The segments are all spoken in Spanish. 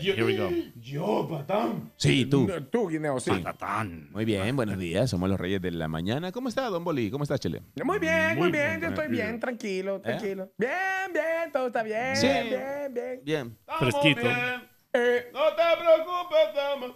Here we go. Yo, patán. Sí, tú. No, Tú, Guineo, sí. Patatán. Muy bien, buenos días. Somos los Reyes de la Mañana. ¿Cómo está, Don Boli? ¿Cómo está, Chele? Muy bien, muy, Muy bien, bien, yo estoy bien, tranquilo, tranquilo. Bien, bien, todo está bien, Sí. bien, bien. Bien. Fresquito. Eh, No te preocupes, dama.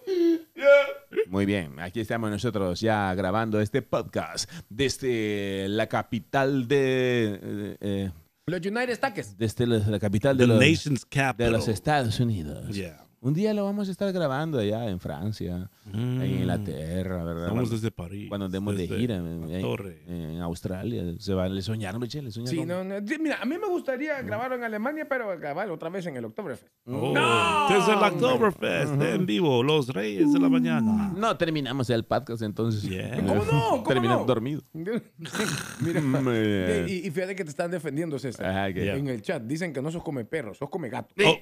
Muy bien, aquí estamos nosotros ya grabando este podcast desde la capital de... eh, eh, los United States. desde la, la capital de The los, nation's de capital. los Estados Unidos. Yeah. Un día lo vamos a estar grabando allá en Francia, Mm. en Inglaterra, ¿verdad? Estamos Cuando- desde París. cuando andemos de gira en, torre. en Australia. Se va, le soñaron, le soñaron. Sí, no, no. sí, Mira, a mí me gustaría grabarlo en Alemania, pero grabar otra vez en el Oktoberfest. Oh, No. Desde el Oktoberfest en vivo, los Reyes de la Mañana. No terminamos el podcast entonces. Yeah. ¿Cómo no? ¿Cómo Terminamos no? dormidos. Mira, y, y fíjate que te están defendiendo, César. Ajá, que- En el chat dicen que no sos come perro, sos come gato. Oh,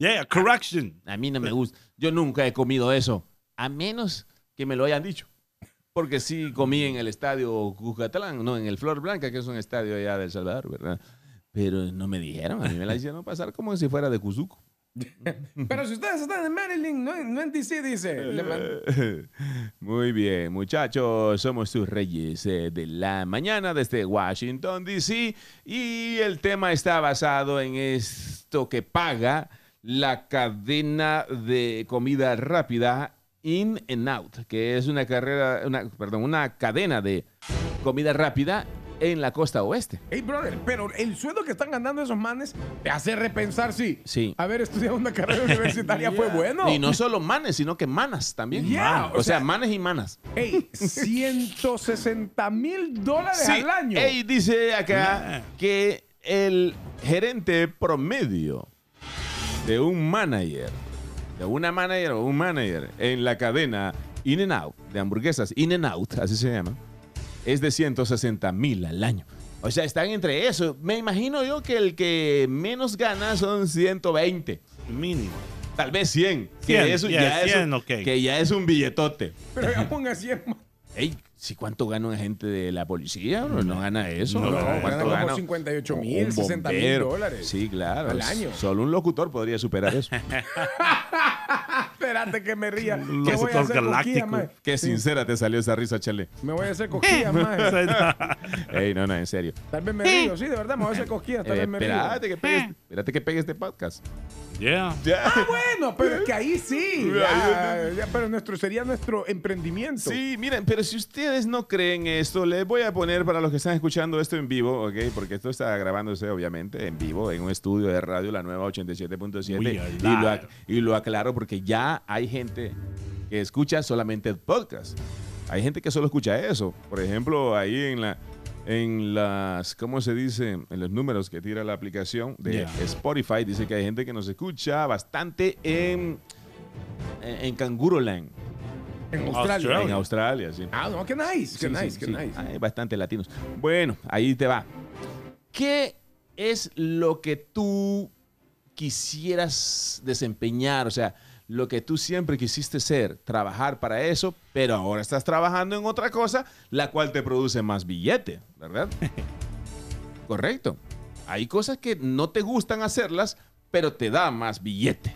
yeah, correction. A mí no me gusta. Yo nunca he comido eso, a menos que me lo hayan dicho. Porque sí comí en el estadio Cucatlán, no, en el Flor Blanca, que es un estadio allá de El Salvador, ¿verdad? Pero no me dijeron, a mí me la hicieron pasar como si fuera de Cuzuco. Pero si ustedes están en Maryland, no, en- no en DC, dice. Muy bien, muchachos, somos tus reyes eh, de la mañana desde Washington, D.C. Y el tema está basado en esto que paga la cadena de comida rápida In and Out, que es una carrera, una, perdón, una cadena de comida rápida en la costa oeste. Hey, brother, pero el sueldo que están ganando esos manes te hace repensar si Sí. haber estudiado una carrera universitaria fue bueno. Y no solo manes, sino que manas también. Yeah, o, o sea, sea- manes y manas. Hey, 160 mil dólares Sí, al año. ey, dice acá que el gerente promedio de un manager, de una manager o un manager en la cadena In and Out, de hamburguesas In and Out, así se llama, es de 160 mil al año. O sea, están entre eso. Me imagino yo que el que menos gana son 120. Mínimo. Tal vez 100. 100, que, eso yeah, ya es 100, un- ok. que ya es un billetote. Pero ya ponga 100 más. Ey, ¿sí cuánto gana un agente de la policía? No, no gana eso. No, No, gana ¿Cuánto como gana? 58 Un mil, 60 mil dólares. Sí, claro. al año. Solo un locutor podría superar eso. Espérate que me ría. Locutor ¿Qué voy a hacer galáctico. coquilla? Qué sincera te salió esa risa, Chele. Me voy a hacer cosquillas, mae. Ey, no, no, en serio. Tal vez me río. Sí, de verdad, me voy a hacer cosquillas. Tal Eh, vez me río. espérate, que pegue, espérate que pegue este podcast. yeah. Ya. Ah, bueno, pero es que ahí sí. Ya, pero nuestro, sería nuestro emprendimiento. Sí, miren, pero si ustedes no creen esto, les voy a poner para los que están escuchando esto en vivo, ¿ok? Porque esto está grabándose, obviamente, en vivo, en un estudio de radio, la nueva 87.7. We are Y lo, y lo aclaro porque ya hay gente que escucha solamente el podcast. Hay gente que solo escucha eso. Por ejemplo, ahí en la en las, ¿cómo se dice? En los números que tira la aplicación de Yeah. Spotify, dice que hay gente que nos escucha bastante en, en, Canguroland. En Australia. Australia. En Australia, sí. Ah, no, qué nice, qué Sí, sí, nice, qué sí. nice. Hay bastante latinos. Bueno, ahí te va. ¿Qué es lo que tú quisieras desempeñar? O sea, lo que tú siempre quisiste ser, trabajar para eso, pero ahora estás trabajando en otra cosa, la cual te produce más billete, ¿verdad? Correcto. Hay cosas que no te gustan hacerlas, pero te da más billete.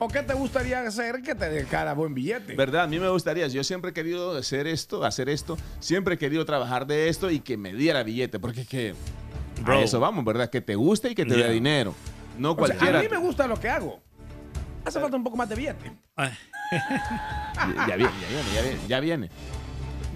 ¿O qué te gustaría hacer que te dejara buen billete? ¿Verdad? A mí me gustaría, yo siempre he querido hacer esto, hacer esto, siempre he querido trabajar de esto y que me diera billete, porque es que Bro. a eso vamos, ¿verdad? Que te guste y que te dé Yeah. dinero. No O sea, a mí me gusta lo que hago. Hace falta un poco más de billete. Ya, ya viene, ya viene, ya viene, ya viene.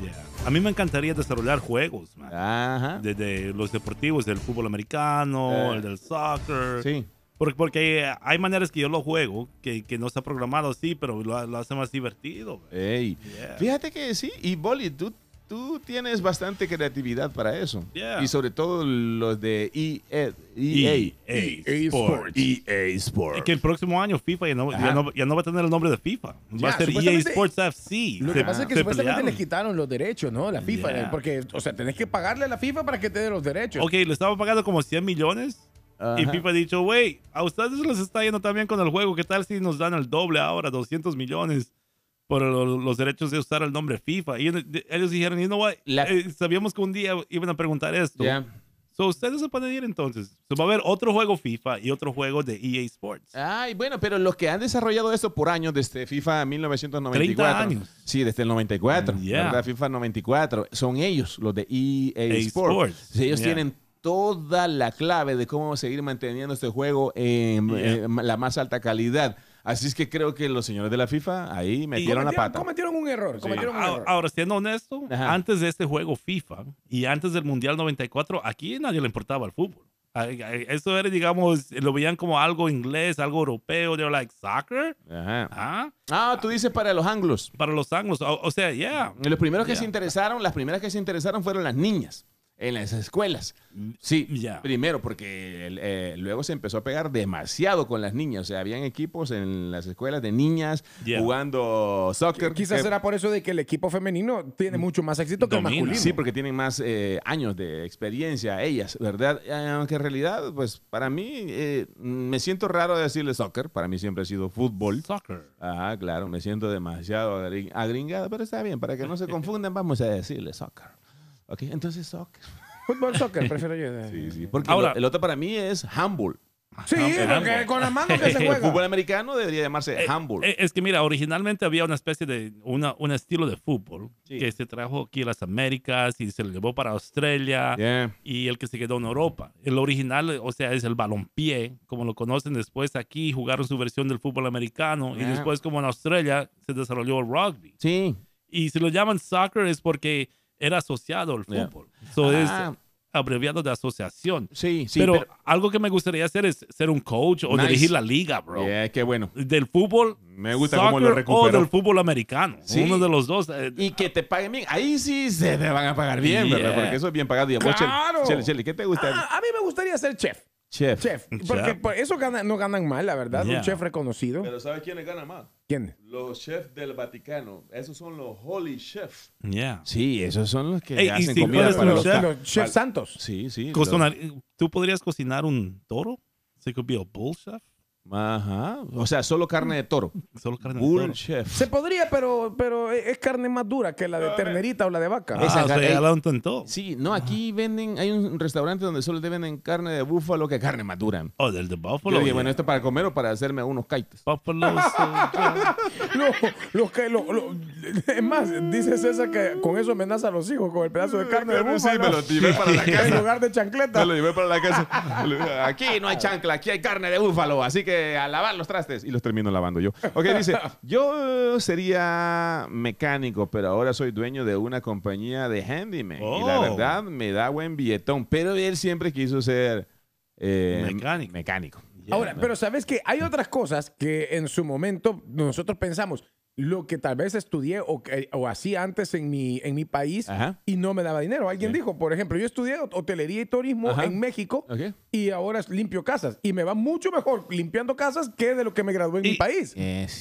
yeah. A mí me encantaría desarrollar juegos, man. Ajá. Desde los deportivos, del fútbol americano, Eh. el del soccer. Sí. Porque, porque hay maneras que yo lo juego que, que no está programado así, pero lo, lo hace más divertido. Ey. Yeah. Fíjate que sí, y Boli, tú, tú tienes bastante creatividad para eso. Yeah. Y sobre todo los de E- EA. EA EA Sports. EA Sports. Y que el próximo año FIFA ya no, ya no, ya no va a tener el nombre de FIFA. Va Ya, a ser EA Sports FC. Lo Se- que pasa es que se supuestamente pelearon. les quitaron los derechos, ¿no? La FIFA. Yeah. Porque, o sea, tenés que pagarle a la FIFA para que te dé los derechos. Ok, le estaba pagando como 100 millones. Y Ajá. FIFA ha dicho, güey, a ustedes les está yendo también con el juego. ¿Qué tal si nos dan el doble ahora, 200 millones? Por lo- los derechos de usar el nombre FIFA. Y ellos dijeron, you know what? La- Eh, sabíamos que un día iban a preguntar esto. Ya. So, ustedes se pueden ir entonces. So, va a haber otro juego FIFA y otro juego de EA Sports. Ay, bueno, pero los que han desarrollado esto por años, desde FIFA 1994. 30 años. Sí, desde el 94. Yeah. ¿verdad? FIFA 94. Son ellos, los de EA EA Sports. Sports. Sí, ellos Yeah. tienen toda la clave de cómo seguir manteniendo este juego en Yeah. eh, la más alta calidad. Así es que creo que los señores de la FIFA ahí metieron la pata. cometieron un error. Cometieron un Ahora, error. ahora, siendo honesto, Ajá. antes de este juego FIFA y antes del Mundial 94, aquí nadie le importaba el fútbol. Eso era, digamos, lo veían como algo inglés, algo europeo. They were like, ¿soccer? Ajá. ¿Ah? Ah, tú dices para los anglos. Para los anglos. O, o sea, yeah. Los primeros que Yeah. se interesaron, las primeras que se interesaron fueron las niñas en las escuelas. Sí, Ya. primero porque eh, luego se empezó a pegar demasiado con las niñas. O sea, habían equipos en las escuelas de niñas Yeah. jugando soccer. Quizás que- será por eso de que el equipo femenino tiene mucho más éxito que el masculino. Sí, porque tienen más eh, años de experiencia ellas, ¿verdad? Eh, Aunque en realidad, pues para mí, eh, me siento raro de decirle soccer. Para mí siempre ha sido fútbol. Soccer. Ajá, claro, me siento demasiado agri- agringado, pero está bien, para que no se confundan, vamos a decirle soccer. Ok, entonces soccer. Fútbol, soccer, prefiero yo. Sí, sí, porque Ahora- lo- el otro para mí es handball. Sí, porque con las manos que se El juega. fútbol americano debería llamarse handball. Eh, Es que mira, originalmente había una especie de una, un estilo de fútbol Sí. que se trajo aquí a las Américas y se lo llevó para Australia Yeah. y el que se quedó en Europa. El original, o sea, es el balompié, como lo conocen después aquí, jugaron su versión del fútbol americano y Yeah. después como en Australia se desarrolló el rugby. Sí. Y si lo llaman soccer es porque era asociado al Yeah. fútbol. So es Ah. abreviado de asociación. Sí, sí. pero, algo que me gustaría hacer es ser un coach o Nice. dirigir la liga, bro. Yeah, qué bueno. Del fútbol Me gusta cómo lo soccer o recuperó. del fútbol americano. Sí. Uno de los dos. eh, Y que te paguen bien. Ahí sí se te van a pagar bien, ¿verdad? Yeah. Porque eso es bien pagado. Y a vos, Chele- ¡Claro! Chele, Chele, ¿qué te gusta? Ah, a mí me gustaría ser chef. Chef. Chef. Porque chef. por eso ganan- no ganan mal, la verdad. Yeah. Un chef reconocido. Pero ¿sabes quiénes ganan más? ¿Quién? Los chefs del Vaticano. Esos son los holy chefs. yeah. Sí, esos son los que Ey, hacen si comida para un los... chef, Los chefs santos. Sí, sí. ¿Tú podrías cocinar un toro? Se could be a bull chef. Ajá. O sea, solo carne de toro. Solo carne de toro. chef. Se podría, pero, pero es carne más dura que la de ternerita o la de vaca. Ah, Esa o sea, ya intentó. Sí, no, aquí venden, hay un restaurante donde solo te venden carne de búfalo que carne madura. Oh, del de Buffalo. Yo dije, bueno, ¿esto para comer o para hacerme unos kaites? Buffalo soldier. Lo- los que, lo- lo- es más, dice César que con eso amenaza a los hijos, con el pedazo de carne de Sí, búfalo. me lo llevé para la En casa. lugar de chancleta. Me lo llevé para la casa. Aquí no hay chancla, aquí hay carne de búfalo, así que a lavar los trastes. Y los termino lavando yo. Ok, dice, yo sería mecánico, pero ahora soy dueño de una compañía de handyman. Y la Oh. verdad me da buen billetón, pero él siempre quiso ser eh, Mecánico. mecánico. Yeah. Ahora, pero sabes que hay otras cosas que en su momento nosotros pensamos, lo que tal vez estudié o, o hacía antes en mi, en mi país Ajá. y no me daba dinero. Alguien Sí. dijo, por ejemplo, yo estudié hotelería y turismo Ajá. en México Ok. y ahora limpio casas y me va mucho mejor limpiando casas que de lo que me gradué en Y- mi país.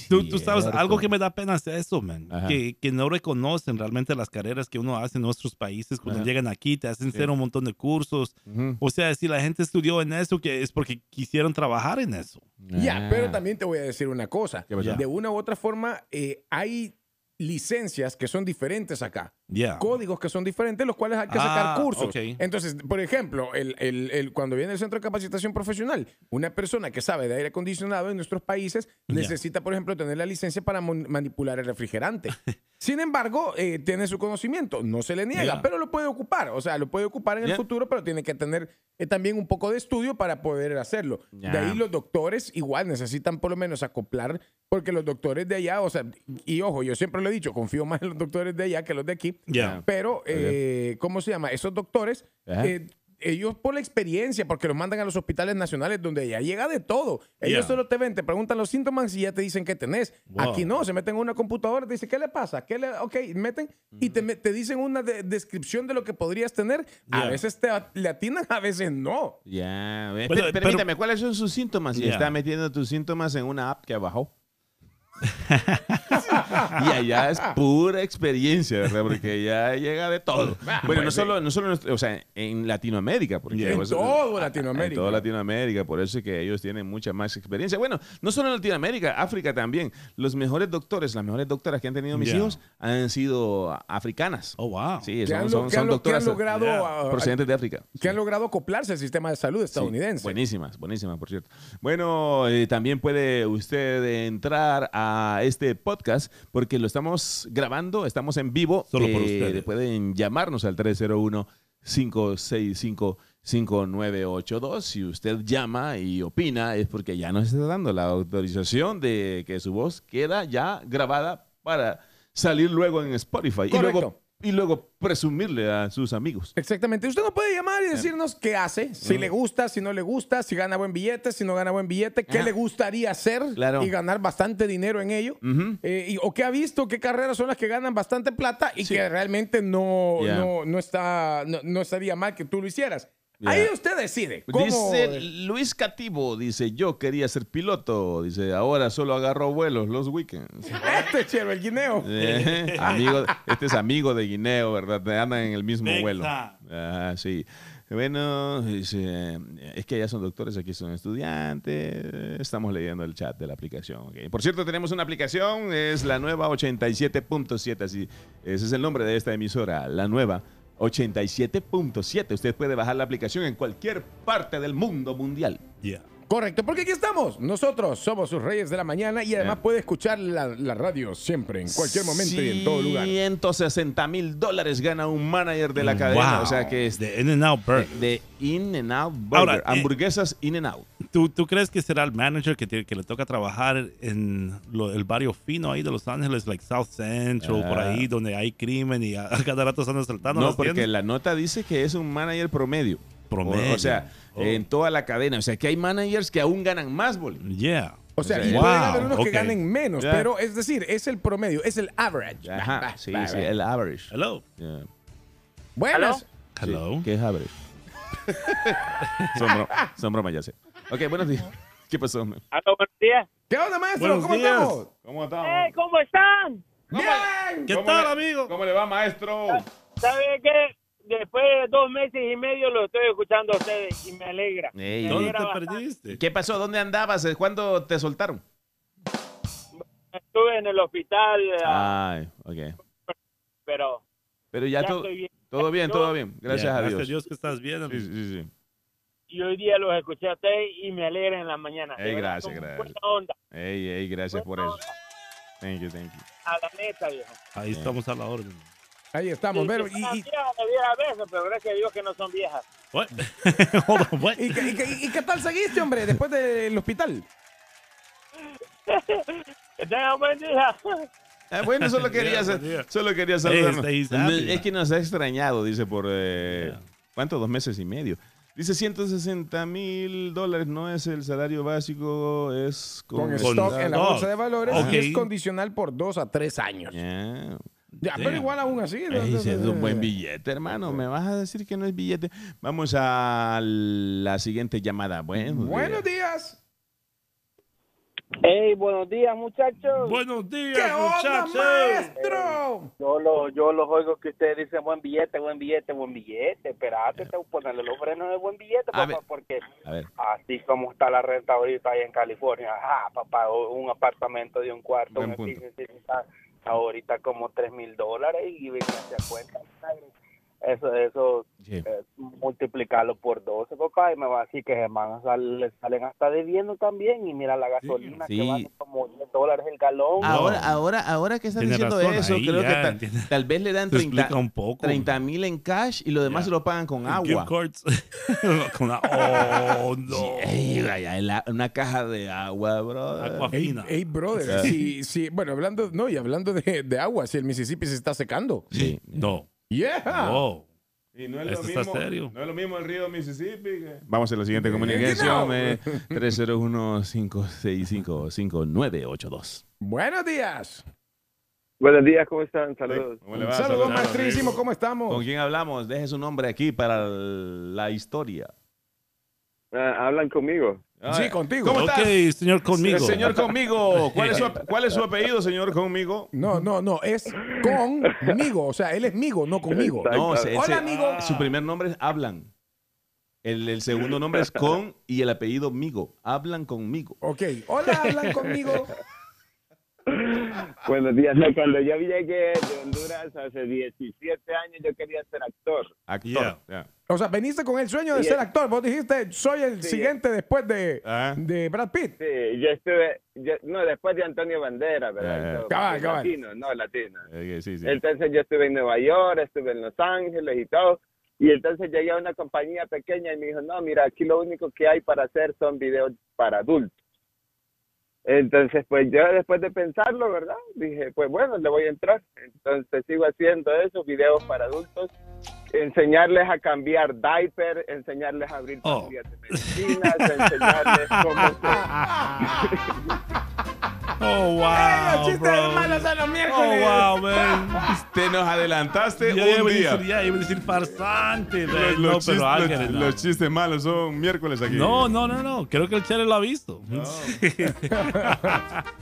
Tú, tú sabes, algo que me da pena es eso, man. Que, que no reconocen realmente las carreras que uno hace en nuestros países. Cuando Ajá. llegan aquí, te hacen Sí. hacer un montón de cursos. O sea, si la gente estudió en eso, que es porque quisieron trabajar en eso. Ya, Ah. pero también te voy a decir una cosa. De una u otra forma, eh, hay licencias que son diferentes acá. Ya. Códigos que son diferentes, los cuales hay que sacar Ah, cursos. ok. Entonces, por ejemplo, el, el- el- cuando viene el centro de capacitación profesional, una persona que sabe de aire acondicionado en nuestros países Ya. necesita, por ejemplo, tener la licencia para manipular el refrigerante. Sin embargo, eh, tiene su conocimiento, no se le niega, Ya. pero lo puede ocupar. O sea, lo puede ocupar en el futuro, pero tiene que tener eh, también un poco de estudio para poder hacerlo. De ahí los doctores igual necesitan por lo menos acoplar, porque los doctores de allá, o sea, y ojo, yo siempre lo he dicho, confío más en los doctores de allá que los de aquí, Ya. pero, eh, ¿cómo se llama? Esos doctores, eh, ellos por la experiencia, porque los mandan a los hospitales nacionales donde ya llega de todo. Ellos Ya. solo te ven, te preguntan los síntomas y ya te dicen qué tenés. Wow. Aquí no, se meten en una computadora, te dicen, ¿qué le pasa? ¿Qué le... Ok, meten y te, te dicen una de- descripción de lo que podrías tener. A Ya. veces te a- le atinan, a veces no. Ya, ve- Pero- ¿cuáles son sus síntomas? Y Ya. está metiendo tus síntomas en una app que bajó. y allá es pura experiencia, ¿verdad? Porque ya llega de todo. Bueno, no solo, no solo, o sea, en Latinoamérica. Porque En pues, todo Latinoamérica. En toda Latinoamérica, por eso es que ellos tienen mucha más experiencia. Bueno, no solo en Latinoamérica, África también. Los mejores doctores, las mejores doctoras que han tenido mis Yeah. hijos han sido africanas. Oh, wow. Sí, son, han, son, son doctoras logrado, Yeah. procedentes de África. que han logrado acoplarse al sistema de salud Sí, estadounidense. buenísimas, buenísimas, por cierto. Bueno, eh, también puede usted entrar a este podcast porque lo estamos grabando, estamos en vivo. Solo por Eh, ustedes. Pueden llamarnos al 301-565-5982. Si usted llama y opina es porque ya nos está dando la autorización de que su voz queda ya grabada para salir luego en Spotify y luego, y luego presumirle a sus amigos. Exactamente. Usted nos puede llamar y decirnos qué hace, si le gusta, si no le gusta, si gana buen billete, si no gana buen billete, qué Ajá. le gustaría hacer Claro. y ganar bastante dinero en ello. Ujú. Eh, y- o qué ha visto, qué carreras son las que ganan bastante plata y Sí. que realmente no, no, no, está, no, no estaría mal que tú lo hicieras. Yeah. Ahí usted decide. ¿Cómo? Dice Luis Cativo, dice, yo quería ser piloto, dice, ahora solo agarro vuelos los weekends. Este chero, el guineo. Eh, amigo, este es amigo de Guineo, ¿verdad? Andan en el mismo vuelo. Ah, sí. Bueno, dice, es que allá son doctores, aquí son estudiantes. Estamos leyendo el chat de la aplicación. Por cierto, tenemos una aplicación, es la nueva 87.7, así, ese es el nombre de esta emisora, la nueva 87.7. Usted puede bajar la aplicación en cualquier parte del mundo mundial. Yeah. Correcto, porque aquí estamos. Nosotros somos sus reyes de la mañana y además Yeah. puede escuchar la, la radio siempre, en cualquier momento y en todo lugar. 160 mil dólares gana un manager de la cadena. Wow. O sea que es de, In and Out Burger. de In and Out Burger. Ahora, eh, hamburguesas In and Out. ¿Tú, ¿Tú crees que será el manager que, tiene- que le toca trabajar en lo- el barrio fino ahí de Los Ángeles, like South Central, por Ah. ahí donde hay crimen y a, a cada rato están asaltando No, las porque tiendas? la nota dice que es un manager promedio. Promedio. O, o sea, Oh. en toda la cadena. O sea, que hay managers que aún ganan más, Boli. Yeah. O sea, wow, pueden haber unos que ganen menos, pero es decir, es el promedio, es el average. Ajá, Bah, sí, bah, sí, bah. el average. Hello. Yeah. Buenas. Hello. Sí, ¿Qué es average? son, bro- son bromas, ya sé. Ok, buenos días. ¿Qué pasó? buenos días. ¿Qué onda, maestro? Buenos ¿Cómo días. estamos? ¿Cómo estamos? ¡Eh, ¿cómo están? Bien. ¿Qué ¿Cómo tal, le- amigo? ¿Cómo le va, maestro? ¿Sabe qué? Después de dos meses y medio lo estoy escuchando a ustedes y me alegra. Ey. Me ¿Dónde alegra te bastante. perdiste? ¿Qué pasó? ¿Dónde andabas? ¿Cuándo te soltaron? Estuve en el hospital, ah, Ay, ok. pero Pero ya, ya todo, estoy bien. todo bien, Yo- todo bien. Gracias Yeah, a Gracias Dios. a Dios que estás bien. Sí, amigo. sí, sí. Y hoy día los escuché a ustedes y me alegra en la mañana. Ey, gracias, gracias. Buena onda, Ey, ey, gracias por Buena eso. Thank you, thank you. a la neta, viejo. Ahí estamos a la orden. Ahí estamos, pero y, y- veces, pero gracias a Dios que no son viejas. What? Hold on, what? y qué- y y qué tal seguiste, hombre, después del hospital? Que tengan buen día. Ah, bueno, solo quería, Yeah, solo quería saludarnos. Happy, es que nos ha extrañado, dice, por... eh, Yeah. ¿Cuánto? Dos meses y medio. Dice 160 mil dólares, no es el salario básico, es Con, con... stock en la bolsa de valores Ok. y es condicional por dos a tres años. Yeah. Ya, pero igual aún así. ¿no? Ey, es un buen billete, hermano. Me vas a decir que no es billete. Vamos a la siguiente llamada. Buenos, Buenos días. días. Hey, buenos días, muchachos. Buenos días, ¿Qué onda, muchachos. maestro? Yo, lo, yo los oigo que ustedes dicen buen billete, buen billete, buen billete. Espérate, tengo que ponerle los frenos de buen billete, A papá, ver. porque A ver. así como está la renta ahorita ahí en California, ajá, papá, un apartamento de un cuarto, Buen un punto. Ahorita como tres mil dólares y ven a cuenta. Eso, eso, Sí. eh, multiplicarlo por 12, papá, y me va a decir que hermanos le salen hasta debiendo también. Y mira la gasolina Sí. que vale como 10 dólares el galón. Ahora, ahora, ahora que estás Tiene diciendo razón, eso, ahí creo ya que tal, tal vez le dan Se 30 explica un poco. 30 mil en cash y lo demás Ya. se lo pagan con agua. Con la- oh, no. Una caja de agua, bro. Agua Hey, fina. hey, brother, sea. sí, sí, bueno, hablando, no, y hablando de, de agua, si el Mississippi se está secando. Sí. No. Yeah. No. Y no es Esto está serio. No es lo mismo el río Mississippi. Vamos a la siguiente comunicación. eh, 301-565-5982. Buenos días. Buenos días, ¿cómo están? Saludos. ¿Cómo le va? Saludos, Saludos, maestrísimo. ¿cómo estamos? ¿Con quién hablamos? Deje su nombre aquí para la historia. Ah, hablan conmigo. Sí, contigo. ¿Cómo Ok, estás? señor conmigo. El señor conmigo. ¿Cuál es, su, ¿Cuál es su apellido, señor conmigo? No, no, no, es conmigo. O sea, él es migo, no conmigo. No, se- Hola, ese- amigo. Su primer nombre es Hablan. El, el segundo nombre es Con y el apellido Migo. Hablan conmigo. Ok, hola, hablan conmigo. Buenos días. No, cuando yo llegué de Honduras hace 17 años, yo quería ser actor. Actor. Yeah. ya. O sea, veniste con el sueño de Sí. ser actor. Vos dijiste, soy el Sí. siguiente después de, Ah. de Brad Pitt. Sí, yo estuve, yo- no, después de Antonio Banderas, ¿verdad? Todo, Cabal, porque cabal. Latino, no, latino. Eh, sí, sí. Entonces yo estuve en Nueva York, estuve en Los Ángeles y todo. Y entonces llegué a una compañía pequeña y me dijo, no, mira, aquí lo único que hay para hacer son videos para adultos. Entonces, pues yo después de pensarlo, ¿verdad? Dije, pues bueno, le voy a entrar. Entonces sigo haciendo eso, videos para adultos, enseñarles a cambiar diaper, enseñarles a abrir Oh. de medicinas, enseñarles cómo se... Oh, wow. ¡Ey, los chistes bro. malos a los Oh, miércoles! wow, man. Te nos adelantaste iba un a día. decir, ya iba a decir farsante. Los, los no, chistes, pero los- Ángel, no. los chistes malos son miércoles aquí. No, no, no, no. Creo que el Chele lo ha visto.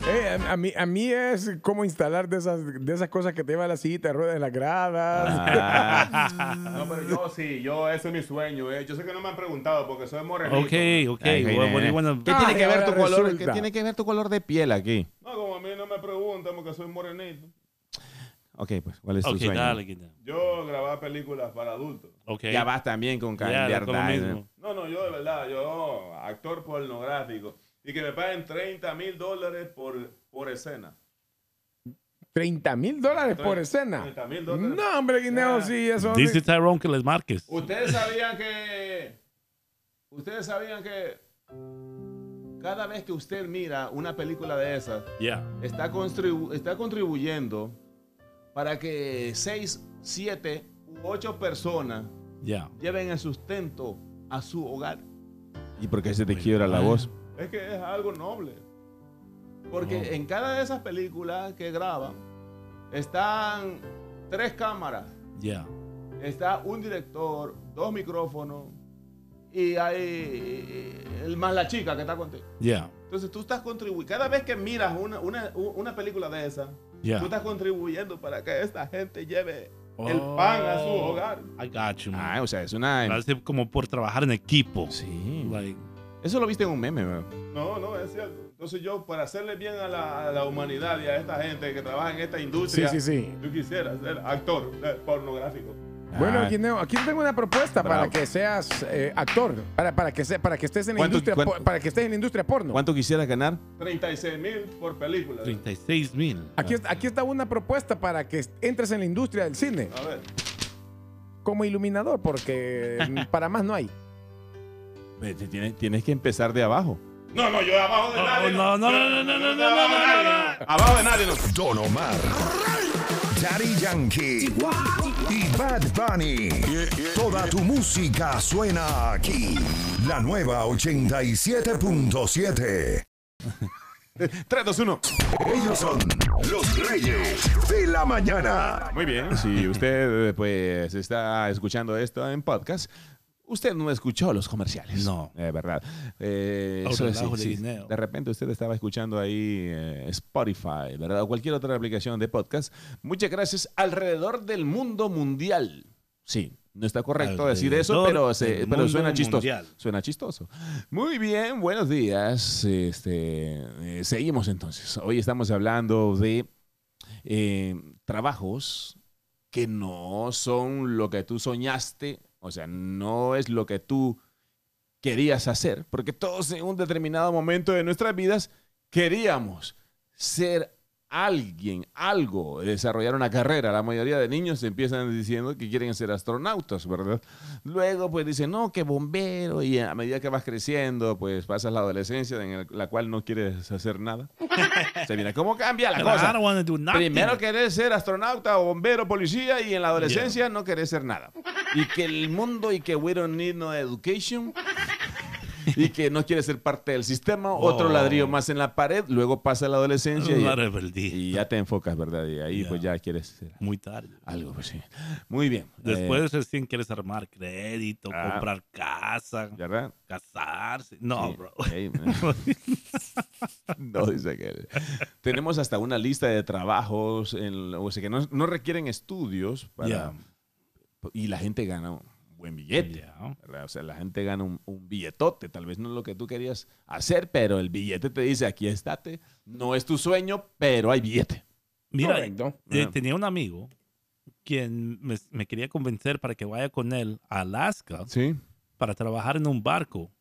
Eh, a, a mí, a mí es como instalar de esas, de esas cosas que te llevan a la silla, te ruedan las gradas. Ah. no, pero yo sí, yo ese es mi sueño. eh. Yo sé que no me han preguntado porque soy morenito. ok, ok. Ay, you wanna- ¿Qué tiene que ver tu color? ¿Qué tiene que ver tu color de piel aquí? No, como a mí no me preguntan porque soy morenito. Ok, pues, ¿cuál es tu Ok, sueño? dale. Yo grababa películas para adultos. Ok. Ya vas también con cambiar mismo. No, no, yo de verdad, yo actor pornográfico. Y que me paguen 30 mil dólares por, por escena. 30 mil dólares por escena. 30 mil dólares. No, hombre, Guineo, sí, eso. Dice Tyrone que les marques. Ustedes sabían que. Ustedes sabían que. Cada vez que usted mira una película de esas, está, contribu- está contribuyendo para que 6, 7 u 8 personas lleven el sustento a su hogar. ¿Y por qué se te quiebra la voz? Es que es algo noble. Porque Oh. en cada de esas películas que graban están tres cámaras, Ya. está un director, dos micrófonos y hay el más la chica que está contigo. Ya. Entonces tú estás contribuyendo. Cada vez que miras una, una, una película de esa, Ya. tú estás contribuyendo para que esta gente lleve El pan a su Oh, hogar. I got you, man. Ah, o sea, es una. Parece como por trabajar en equipo. Sí. Like, Eso lo viste en un meme, bro. No, no, es cierto. Entonces yo, para hacerle bien a la, a la humanidad y a esta gente que trabaja en esta industria, Sí, sí, sí. yo quisiera ser actor eh, pornográfico. Bueno, Ah. Guineo, aquí tengo una propuesta para que seas eh, actor, para, para, que se- para que estés en la ¿Cuánto- industria, cuánto- por- para que estés en la industria porno. ¿Cuánto quisieras ganar? 36 mil por película. 36 mil. Aquí, aquí está una propuesta para que entres en la industria del cine A ver. como iluminador, porque mm, para más no hay. Tienes, tienes que empezar de abajo. No, no, yo abajo de Oh, nadie. no, no, no, no, no, no, no, abajo no, de no, nadie, no. Abajo de nadie, no. Don Omar, Daddy Yankee y Bad Bunny. Toda tu música suena aquí. La nueva 87.7. 3, 2, 1. Ellos son los reyes de la mañana. Muy bien. Si usted pues está escuchando esto en podcast, usted no escuchó los comerciales. No. Es verdad. Eh, eso es- sí, de sí. guineo. de repente usted estaba escuchando ahí eh, Spotify, ¿verdad? O cualquier otra aplicación de podcast. Muchas gracias alrededor del mundo mundial. Sí, no está correcto decir eso, pero, se- suena chistoso. mundial. Suena chistoso. Muy bien, buenos días. Este, eh, seguimos entonces. Hoy estamos hablando de eh, trabajos que no son lo que tú soñaste, o sea, no es lo que tú querías hacer, porque todos en un determinado momento de nuestras vidas queríamos ser alguien, algo, desarrollar una carrera. La mayoría de niños empiezan diciendo que quieren ser astronautas, ¿verdad? Luego pues dicen, no, que bombero, y a medida que vas creciendo, pues pasas la adolescencia en el- la cual no quieres hacer nada. Se mira cómo cambia la cosa. Primero querés ser astronauta o bombero, policía y en la adolescencia no querés ser nada. Y que el mundo y que we don't need no education. Y que no quiere ser parte del sistema, otro ladrillo más en la pared, luego pasa la adolescencia La y, rebeldía. y ya te enfocas, ¿verdad? Y ahí pues ya quieres ser Muy tarde. algo, pues sí. Muy bien. Después recién quieres armar crédito, ah. comprar casa, Eh, ¿verdad? casarse. No, Sí. bro. No, dice que tenemos hasta una lista de trabajos en, o sea, que no, no requieren estudios para, Yeah. y la gente gana buen billete. Yeah. O sea, la gente gana un, un billetote, tal vez no es lo que tú querías hacer, pero el billete te dice, aquí estate, no es tu sueño, pero hay billete. Mira, Correcto. eh, Ah. tenía un amigo quien me, me quería convencer para que vaya con él a Alaska Sí. para trabajar en un barco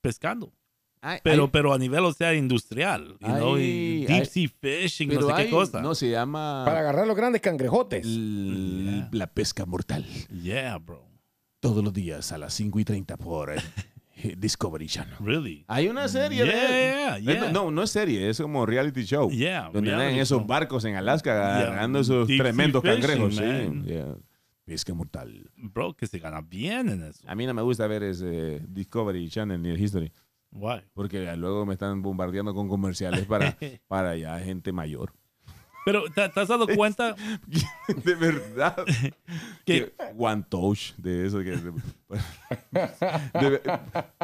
pescando. Hay- Pero, hay- pero a nivel, o sea, industrial. you know, y Hay- deep hay- sea fishing, no sé hay- qué cosa. No, se llama Para agarrar los grandes cangrejotes. l- Yeah. la pesca mortal. Yeah, bro. Todos los días a las 5 y 30 por eh, Discovery Channel. Really? Hay una serie Yeah, de yeah, Eh, yeah. No, no es serie, es como reality show. Yeah, donde andan en esos barcos en Alaska Yeah, agarrando esos deep tremendos fishing, cangrejos. sí. man. Yeah. Pesca mortal. Bro, que se gana bien en eso. A mí no me gusta ver ese Discovery Channel ni el History, Why? porque luego me están bombardeando con comerciales para, para ya gente mayor. Pero, ¿te, te has dado cuenta de verdad. que One Touch, de eso que... de-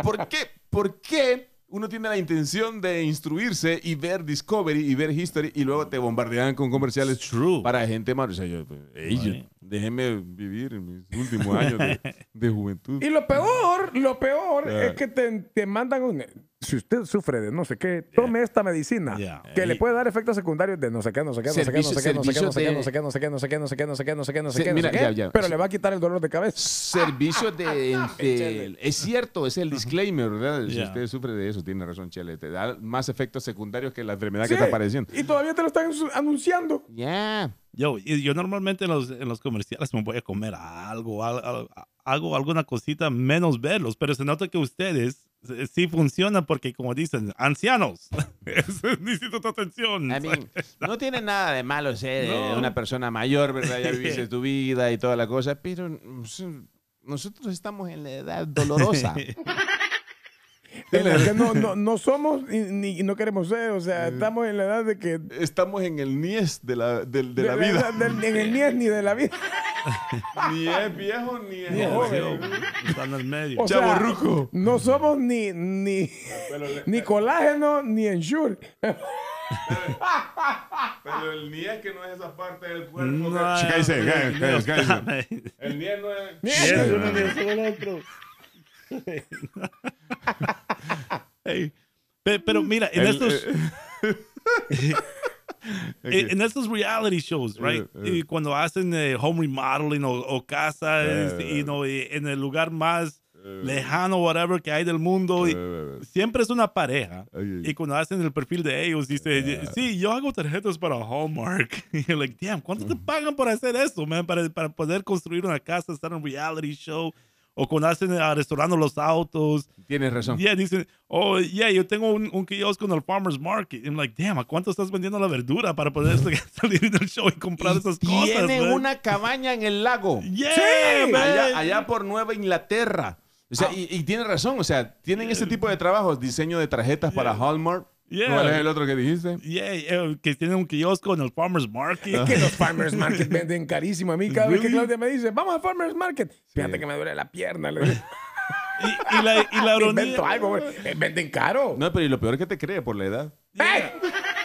¿Por qué? ¿Por qué uno tiene la intención de instruirse y ver Discovery y ver History y luego te bombardean con comerciales True. para gente más? O sea, yo, ey, yo- Right. déjenme vivir mis últimos años de, de juventud. Y lo peor, lo peor Yeah. es que te, te mandan un... Si usted sufre de no sé qué, tome esta medicina Yeah. que le puede dar efectos secundarios de no sé qué, no sé qué, no sé qué, no sé qué, no sé qué, no sé qué, no sé qué, no sé qué, no sé qué, no sé qué, no sé qué, no sé qué, no sé qué, no sé qué, pero le va a quitar el dolor de cabeza. Servicio de, Es cierto, es el disclaimer, ¿verdad? Si Yeah. usted sufre de eso, tiene razón, Chele. Te da más efectos secundarios que la enfermedad que está apareciendo. Y todavía te lo están anunciando. Ya. Yo, yo normalmente en los, en los comerciales me voy a comer algo, al- al- algo, alguna cosita menos verlos, pero se nota que ustedes eh, sí funcionan porque, como dicen, ancianos, necesito tu atención. I mean, no tiene nada de malo ser eh, No. una persona mayor, ¿verdad? Ya viviste tu vida y toda la cosa, pero mm, nosotros estamos en la edad dolorosa. En la que no, no, no somos y, ni, no queremos ser, o sea, estamos en la edad de que... Estamos en el niés de la, del- de la de vida. del- en el niés ni de la vida. Ni es viejo ni es Ni es joven. joven. Está en el medio. O sea, Chavorruco. no somos ni, ni, ni colágeno ni ensure. Pero el ni es que no es esa parte del cuerpo. No, que- Cállese, cállese, cállese. El ni es no es uno ni es el otro. Ey, pe- Pero mira, en El- estos, eh, en, en estos reality shows, right? Eh, eh. Y cuando hacen eh, home remodeling o, o casa este, y, no, y en el lugar más lejano, whatever, que hay del mundo, y siempre es una pareja. Ay, ay. Y cuando hacen el perfil de ellos, dice, sí, yo hago tarjetas para Hallmark. Y you're like, damn, ¿cuánto te pagan por hacer eso, man? Para, para poder construir una casa, estar en un reality show. O cuando hacen restaurando los autos. Tienes razón. Yeah, dicen, oh, yeah, yo tengo un, un kiosco en el Farmer's Market. I'm like, damn, ¿a cuánto estás vendiendo la verdura para poder salir en el show y comprar esas cosas? Tiene man? una cabaña en el lago. Yeah, man. allá, allá por Nueva Inglaterra. O sea, y, y tiene razón, o sea, tienen ese tipo de trabajos, diseño de tarjetas para Hallmark. Yeah. ¿Cuál es el otro que dijiste? Yeah, eh, que tienen un kiosco en el Farmer's Market. Que los farmers market venden carísimo. A mí cada vez que? Claudia me dice, vamos al farmers market. Fíjate que me duele la pierna. Le digo, Y, y la, y la Invento ironía, algo, güey. Eh, Venden caro. No, pero y lo peor es que te cree por la edad. ¡Ey!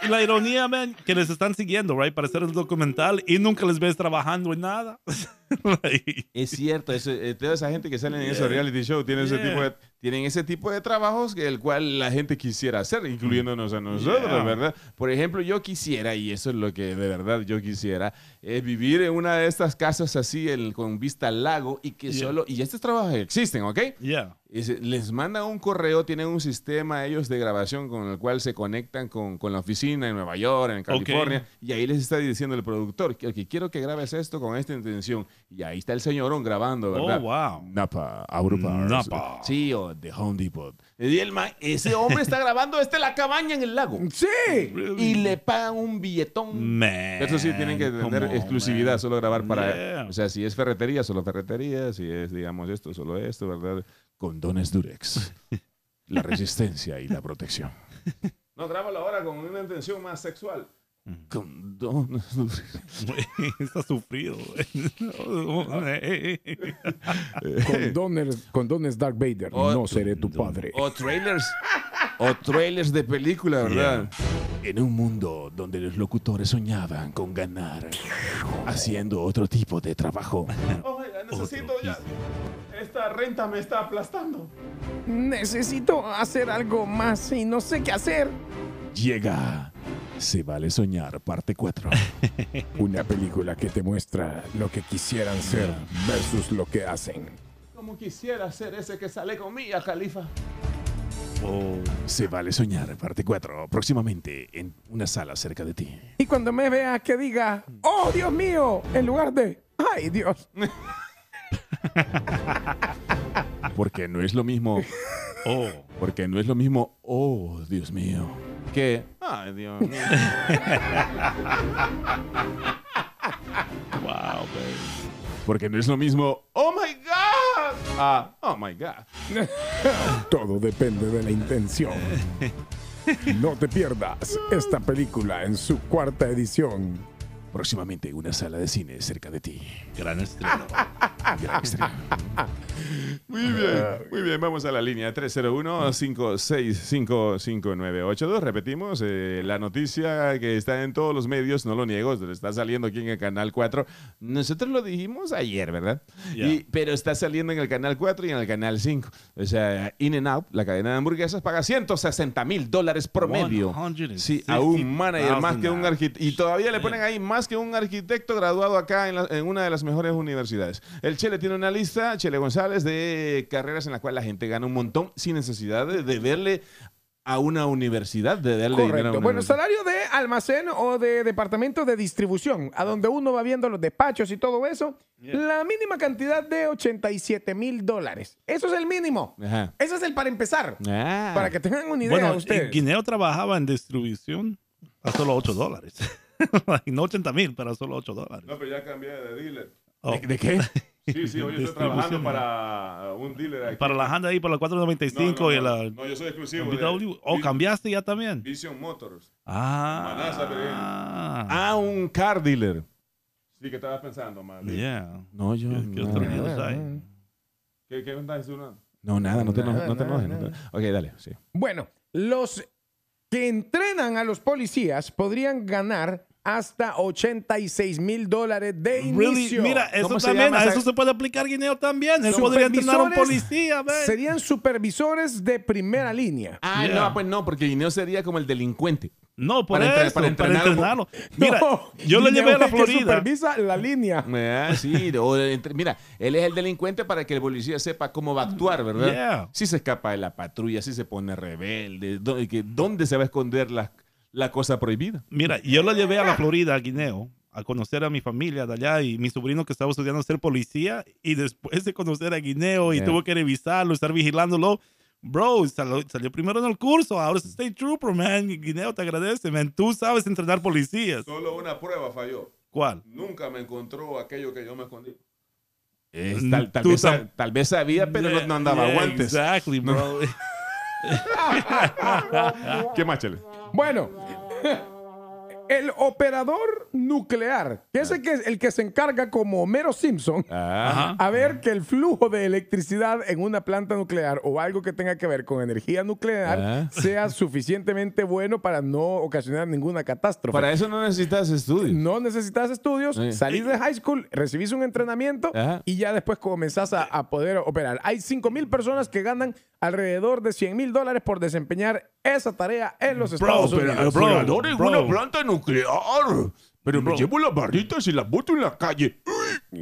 y la ironía, man, que les están siguiendo, right, para hacer el documental y nunca les ves trabajando en nada. Like, Es cierto, eso, eh, toda esa gente que sale en esos reality shows tiene ese Yeah. tipo de, tienen ese tipo de trabajos que el cual la gente quisiera hacer, incluyéndonos a nosotros, Yeah. ¿verdad? Por ejemplo, yo quisiera, y eso es lo que de verdad yo quisiera, es vivir en una de estas casas así el- con vista al lago y que Yeah. solo, y estos trabajos existen, ¿ok? yeah. Y se- les mandan un correo, tienen un sistema ellos de grabación con el cual se conectan con, con la oficina en Nueva York, en California, y ahí les está diciendo el productor que "Ok, quiero que grabes esto con esta intención. Y ahí está el señorón grabando, ¿verdad? Oh, wow. Napa, Auropars. Napa. Sí, o de Home Depot. Y el ma- ese hombre está grabando desde la cabaña en el lago. Sí. Y le pagan un billetón. Man. Eso sí, tienen que tener on, exclusividad, man. solo grabar para... Yeah. O sea, si es ferretería, solo ferretería. Si es, digamos, esto, solo esto, ¿verdad? Condones Durex. la resistencia y la protección. No, grábalo ahora con una intención más sexual. Condón. Está sufrido. Condones, condones Dark Vader. No seré tu padre. O trailers. O trailers de película, ¿verdad? En un mundo donde los locutores soñaban con ganar haciendo otro tipo de trabajo. Oh, necesito ya. Esta renta me está aplastando. Necesito hacer algo más y no sé qué hacer. Llega Se vale soñar, parte 4. Una película que te muestra lo que quisieran ser versus lo que hacen. Como quisiera ser ese que sale con Mia Califa. Oh, Se vale soñar, parte 4. Próximamente en una sala cerca de ti. Y cuando me vea que diga, oh Dios mío, en lugar de, ay Dios. Porque no es lo mismo. oh. Porque no es lo mismo. Oh, Dios mío. Que. Ay, Dios mío. Wow, baby. Porque no es lo mismo. Oh my God. Ah, oh my God. Todo depende de la intención. No te pierdas esta película en su cuarta edición. Próximamente una sala de cine cerca de ti. Gran estreno. Gran estreno. Muy bien, muy bien. Vamos a la línea 301-565-5982. Repetimos, eh, la noticia que está en todos los medios, no lo niego, está saliendo aquí en el canal 4. Nosotros lo dijimos ayer, ¿verdad? Y- pero está saliendo en el canal 4 y en el canal 5. O sea, In and Out, la cadena de hamburguesas, paga 160 mil dólares promedio. 160,000 Sí, a un manager más que un arquitecto. Y todavía le ponen ahí más que un arquitecto graduado acá en, la- en una de las mejores universidades. El Chele tiene una lista, Chele González, de carreras en la cual la gente gana un montón sin necesidad de deberle a una universidad, de darle dinero a Correcto. una Bueno, salario de almacén o de departamento de distribución, a donde uno va viendo los despachos y todo eso, la mínima cantidad de 87 mil dólares. Eso es el mínimo. Ajá. Ese es el para empezar. Ah. Para que tengan una idea Bueno, ustedes. en Guineo trabajaba en distribución a solo 8 dólares. Like, no 80 mil, pero solo 8 dólares. No, pero ya cambié de dealer. Oh, ¿De, de qué? Sí, sí, hoy estoy trabajando para un dealer aquí. Para la Honda ahí, por la No, 495 no, y no, la no, yo soy exclusivo. De Oh, cambiaste ya también. Vision Motors. Ah. Manasa, Ah, un car dealer. Sí, que estabas pensando, man. Yeah. No, yo. ¿Qué- no. otro miedo hay? ¿Qué, qué estás diciendo? No, nada, no te, Nada, no te enojes. Ok, dale, sí. Bueno, los que entrenan a los policías podrían ganar hasta 86 mil dólares de Really? inicio. Mira, eso ¿Cómo se también, a eso se puede aplicar Guineo también. Él podría entrenar a un policía, man. Serían supervisores de primera línea. Ah, Yeah. no, pues no, porque Guineo sería como el delincuente. No, por Para eso, para para, entrenar- entrenarlo. Mira, No, yo lo llevé a la el que Florida. supervisa la línea. Ah, sí, o entre- mira, él es el delincuente para que el policía sepa cómo va a actuar, ¿verdad? Yeah. Si se escapa de la patrulla, si se pone rebelde, ¿dónde se va a esconder la, la cosa prohibida? Mira, yo lo llevé a la Florida, a Guineo, a conocer a mi familia de allá y mi sobrino que estaba estudiando ser policía. Y después de conocer a Guineo y Yeah. tuvo que revisarlo, estar vigilándolo, bro, salió, salió primero en el curso. Ahora es State Trooper, man. Guineo te agradece, man. Tú sabes entrenar policías. Solo una prueba falló. ¿Cuál? Nunca me encontró aquello que yo me escondí. Es- tal, vez, tal sabía, pero no, no andaba Yeah, guantes. Exactly, bro. ¿Qué más, Chele? Bueno, el operador nuclear, que es el que, el que se encarga como Homero Simpson Ah, a ver que el flujo de electricidad en una planta nuclear o algo que tenga que ver con energía nuclear Ah. sea suficientemente bueno para no ocasionar ninguna catástrofe. para eso no necesitas estudios. No necesitas estudios, Sí. salís de high school, recibís un entrenamiento Ajá. y ya después comenzás a, a poder operar. Hay 5 mil personas que ganan alrededor de 100 mil dólares por desempeñar esa tarea en los Estados Unidos. bro, operador en bro. una planta nuclear. Pero me Bro. llevo las barritas y las boto en la calle.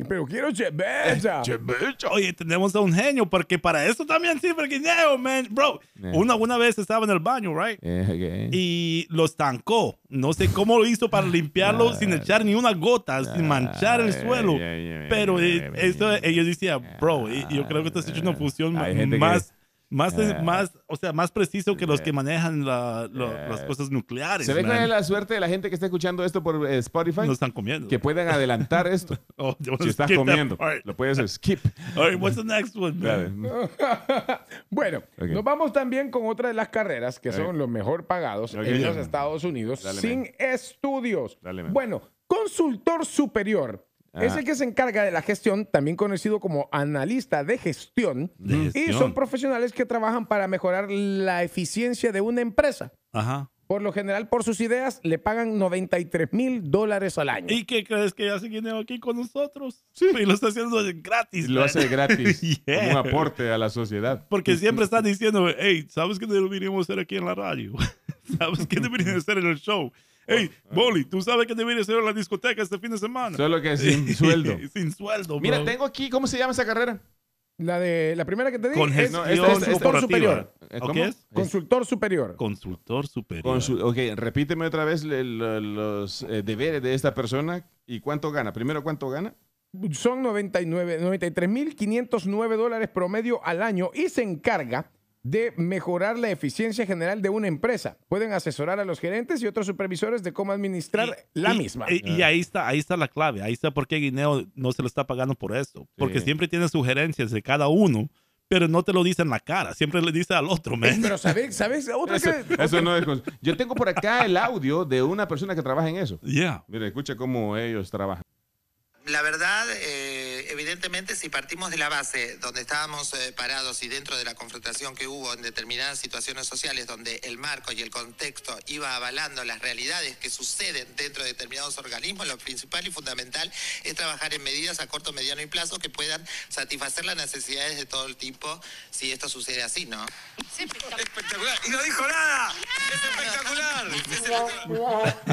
Pero quiero cerveza. Che, becha. Oye, tenemos a un genio, porque para eso también sirve el Guineo, man. Bro, Eh. una, una vez estaba en el baño, right? Eh, ok. y lo estancó. No sé cómo lo hizo para limpiarlo sin echar ni una gota, sin manchar el Ay, suelo. ay, Pero eh, eso, ellos decían, bro, y yo creo que estás hecho una fusión Hay gente más, Más, de- Eh. más, o sea, más preciso que los Eh. que manejan la- lo- Eh. las cosas nucleares. ¿Se ve cuál es la suerte de la gente que está escuchando esto por eh, Spotify? No están comiendo. Que puedan adelantar esto. Oh, Si estás comiendo, lo puedes skip. All right, what's the next one, man? Dale. bueno, Ok. nos vamos también con otra de las carreras que son los mejor pagados Ok. en los Estados Unidos Dale, sin man. estudios. Dale, man. bueno, consultor superior. Ah. Es el que se encarga de la gestión, también conocido como analista de gestión, De y son profesionales que trabajan para mejorar la eficiencia de una empresa. Ajá. Por lo general, por sus ideas, le pagan 93 mil dólares al año. ¿Y qué crees que hace Guineo aquí con nosotros? Sí. Y lo está haciendo gratis. Lo man. hace gratis. Yeah. Un aporte a la sociedad. Porque siempre están diciendo, hey, ¿sabes qué deberíamos hacer aquí en la radio? ¿Sabes qué deberíamos hacer en el show? Hey, Boli, ¿tú sabes qué debería hacer en la discoteca este fin de semana? Solo que sin sueldo. sin sueldo, Mira, bro. tengo aquí, ¿cómo se llama esa carrera? La de la primera que te di Con es no, consultor superior. Eh, ¿O ¿cómo? qué es? Consultor superior. Consultor superior. Consu- ok, repíteme otra vez le- los eh, deberes de esta persona y cuánto gana. Primero, ¿cuánto gana? Son 99, 93.509 dólares promedio al año y se encarga de mejorar la eficiencia general de una empresa. Pueden asesorar a los gerentes y otros supervisores de cómo administrar Y- la y- misma. Y, y ahí está, ahí está la clave. Ahí está por qué Guineo no se lo está pagando por esto. Porque Sí. siempre tiene sugerencias de cada uno, pero no te lo dice en la cara. Siempre le dice al otro, man. Pero ¿sabes? ¿sabes? Otra Eso, que- eso no es. cons- Yo tengo por acá el audio de una persona que trabaja en eso. Yeah. Mira, escucha cómo ellos trabajan. La verdad, eh, evidentemente, si partimos de la base donde estábamos eh, parados y dentro de la confrontación que hubo en determinadas situaciones sociales donde el marco y el contexto iba avalando las realidades que suceden dentro de determinados organismos, lo principal y fundamental es trabajar en medidas a corto, mediano y plazo que puedan satisfacer las necesidades de todo el tipo si esto sucede así, ¿no? Espectacular. Y no dijo nada. Es espectacular. Es espectacular.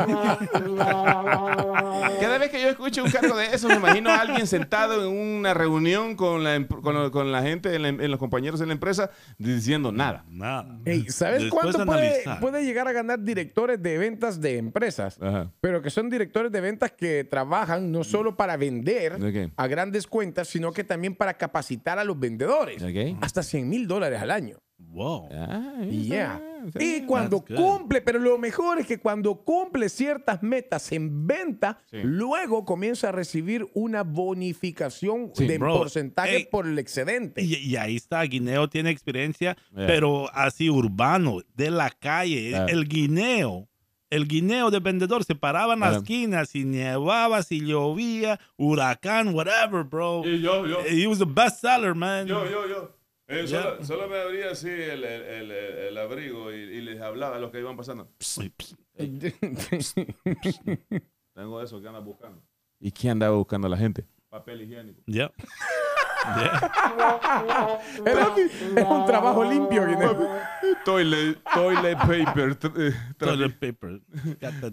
Cada vez que yo escucho un cargo de eso, me imagino a alguien sentado en una reunión con la, em- con la gente, en, la- en los compañeros de la empresa, diciendo nada. Nada. Ey, ¿Sabes Después cuánto de puede, llegar a ganar directores de ventas de empresas? Ajá. Pero que son directores de ventas que trabajan no solo para vender a grandes cuentas, sino que también para capacitar a los vendedores. Hasta 100 mil dólares al año. Wow. Ah, Yeah. Y cuando cumple, pero lo mejor es que cuando cumple ciertas metas en venta, Sí. luego comienza a recibir una bonificación Sí, de bro. porcentaje Ey. por el excedente. Y, y ahí está, Guineo tiene experiencia, Yeah. pero así urbano, de la calle. Yeah. El guineo, el guineo de vendedor se paraba en la Yeah. esquina, si nevaba, si llovía, huracán, whatever, bro. Y yo, yo, He was the best seller, man. yo, yo, yo. Eh, solo, Ya. solo me abría así el, el, el, el abrigo y, y les hablaba a los que iban pasando. Tengo eso que andas buscando. ¿Y quién andaba buscando a la gente? Papel higiénico. Yeah. Yeah. Era- es un trabajo limpio. Toilet, toilet paper. eh, Toilet paper.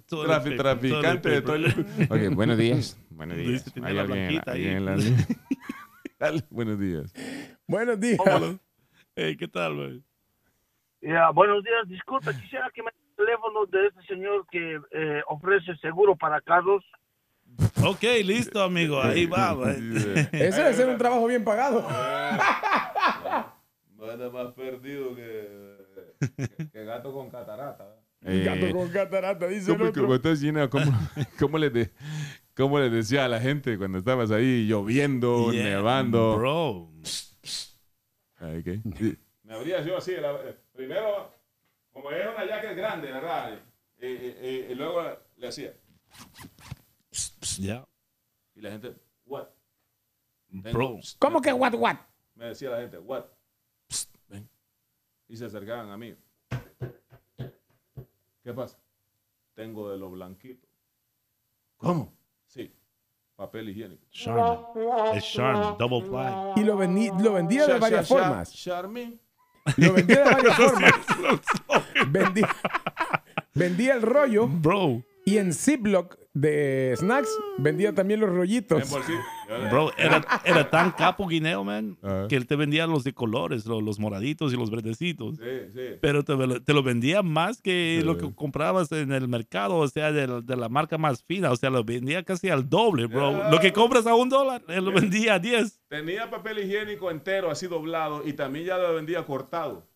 Toilet traficante de toilet Ok, buenos días. Buenos días. Hay alguien, en la. Dale, buenos días. Buenos días. Hey, ¿qué tal? Ya, buenos días, disculpe, quisiera que me el teléfono de este señor que eh, ofrece seguro para carros. Ok, listo, amigo. Ahí va. Ese debe ser un trabajo bien pagado. Nada más perdido que, que gato con catarata. Eh, Gato con catarata, dice el ¿Cómo, otro. cómo estás, Gina? ¿Cómo, cómo, le de- cómo le decía a la gente cuando estabas ahí lloviendo, Yeah, nevando? Bro. Sí. Me abría yo así. la- eh, primero, como era una jacket grande, ¿verdad? Y, y- y- y luego le hacía. Yeah. Y la gente, what? Bro. ¿Cómo que what, what? Me decía la gente, what? Psst, ven. Y se acercaban a mí. ¿Qué pasa? Tengo de lo blanquito. ¿Cómo? Papel higiénico. Charmin. Es Charmin. Double fly. Y lo, vendí- lo vendía de varias formas. Charmin. Lo vendía de varias formas. Vendía, vendía el rollo Bro. y en Ziploc de snacks vendía también los rollitos. En bolsita, Bro, era, era tan capo guineo, man, Ah. que él te vendía los de colores, lo- los, moraditos y los verdecitos. Sí, sí. Pero te, lo- te lo vendía más que Sí. lo que comprabas en el mercado, o sea, de, la- de la marca más fina. O sea, lo vendía casi al doble, bro. Yeah. Lo que compras a un dólar, él lo vendía a 10. Tenía papel higiénico entero así doblado y también ya lo vendía cortado.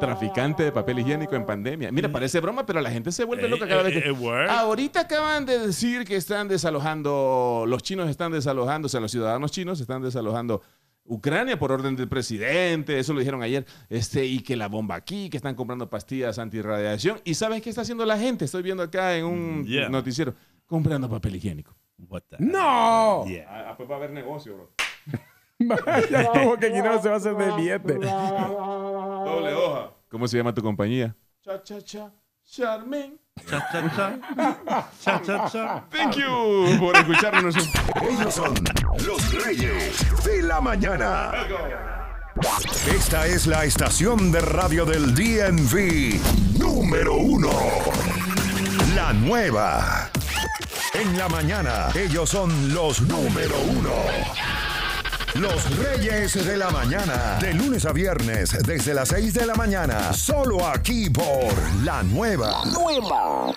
Traficante de papel higiénico en pandemia. Mira, parece broma, pero la gente se vuelve Eh, loca cada vez eh, que... eh. Ahorita acaban de decir que están desalojando, los chinos están desalojando, o sea, los ciudadanos chinos están desalojando Ucrania por orden del presidente, eso lo dijeron ayer, este, y que la bomba aquí, que están comprando pastillas antirradiación. ¿Y sabes qué está haciendo la gente? Estoy viendo acá en un Mm, yeah. noticiero, comprando papel higiénico. What the- ¡No! Yeah. Ah, Después va a haber negocio, bro. Vaya, como que aquí no se va a hacer de billete. Doble hoja. ¿Cómo se llama tu compañía? Cha, cha, cha. Charmin. Cha, cha, cha. Cha, cha, cha. Thank you por escucharnos. Ellos son los reyes de la mañana. Esta es la estación de radio del DMV número uno. La nueva. En la mañana, ellos son los número uno. Los Reyes de la Mañana. De lunes a viernes, desde las 6 de la mañana. Solo aquí por La Nueva. Nueva.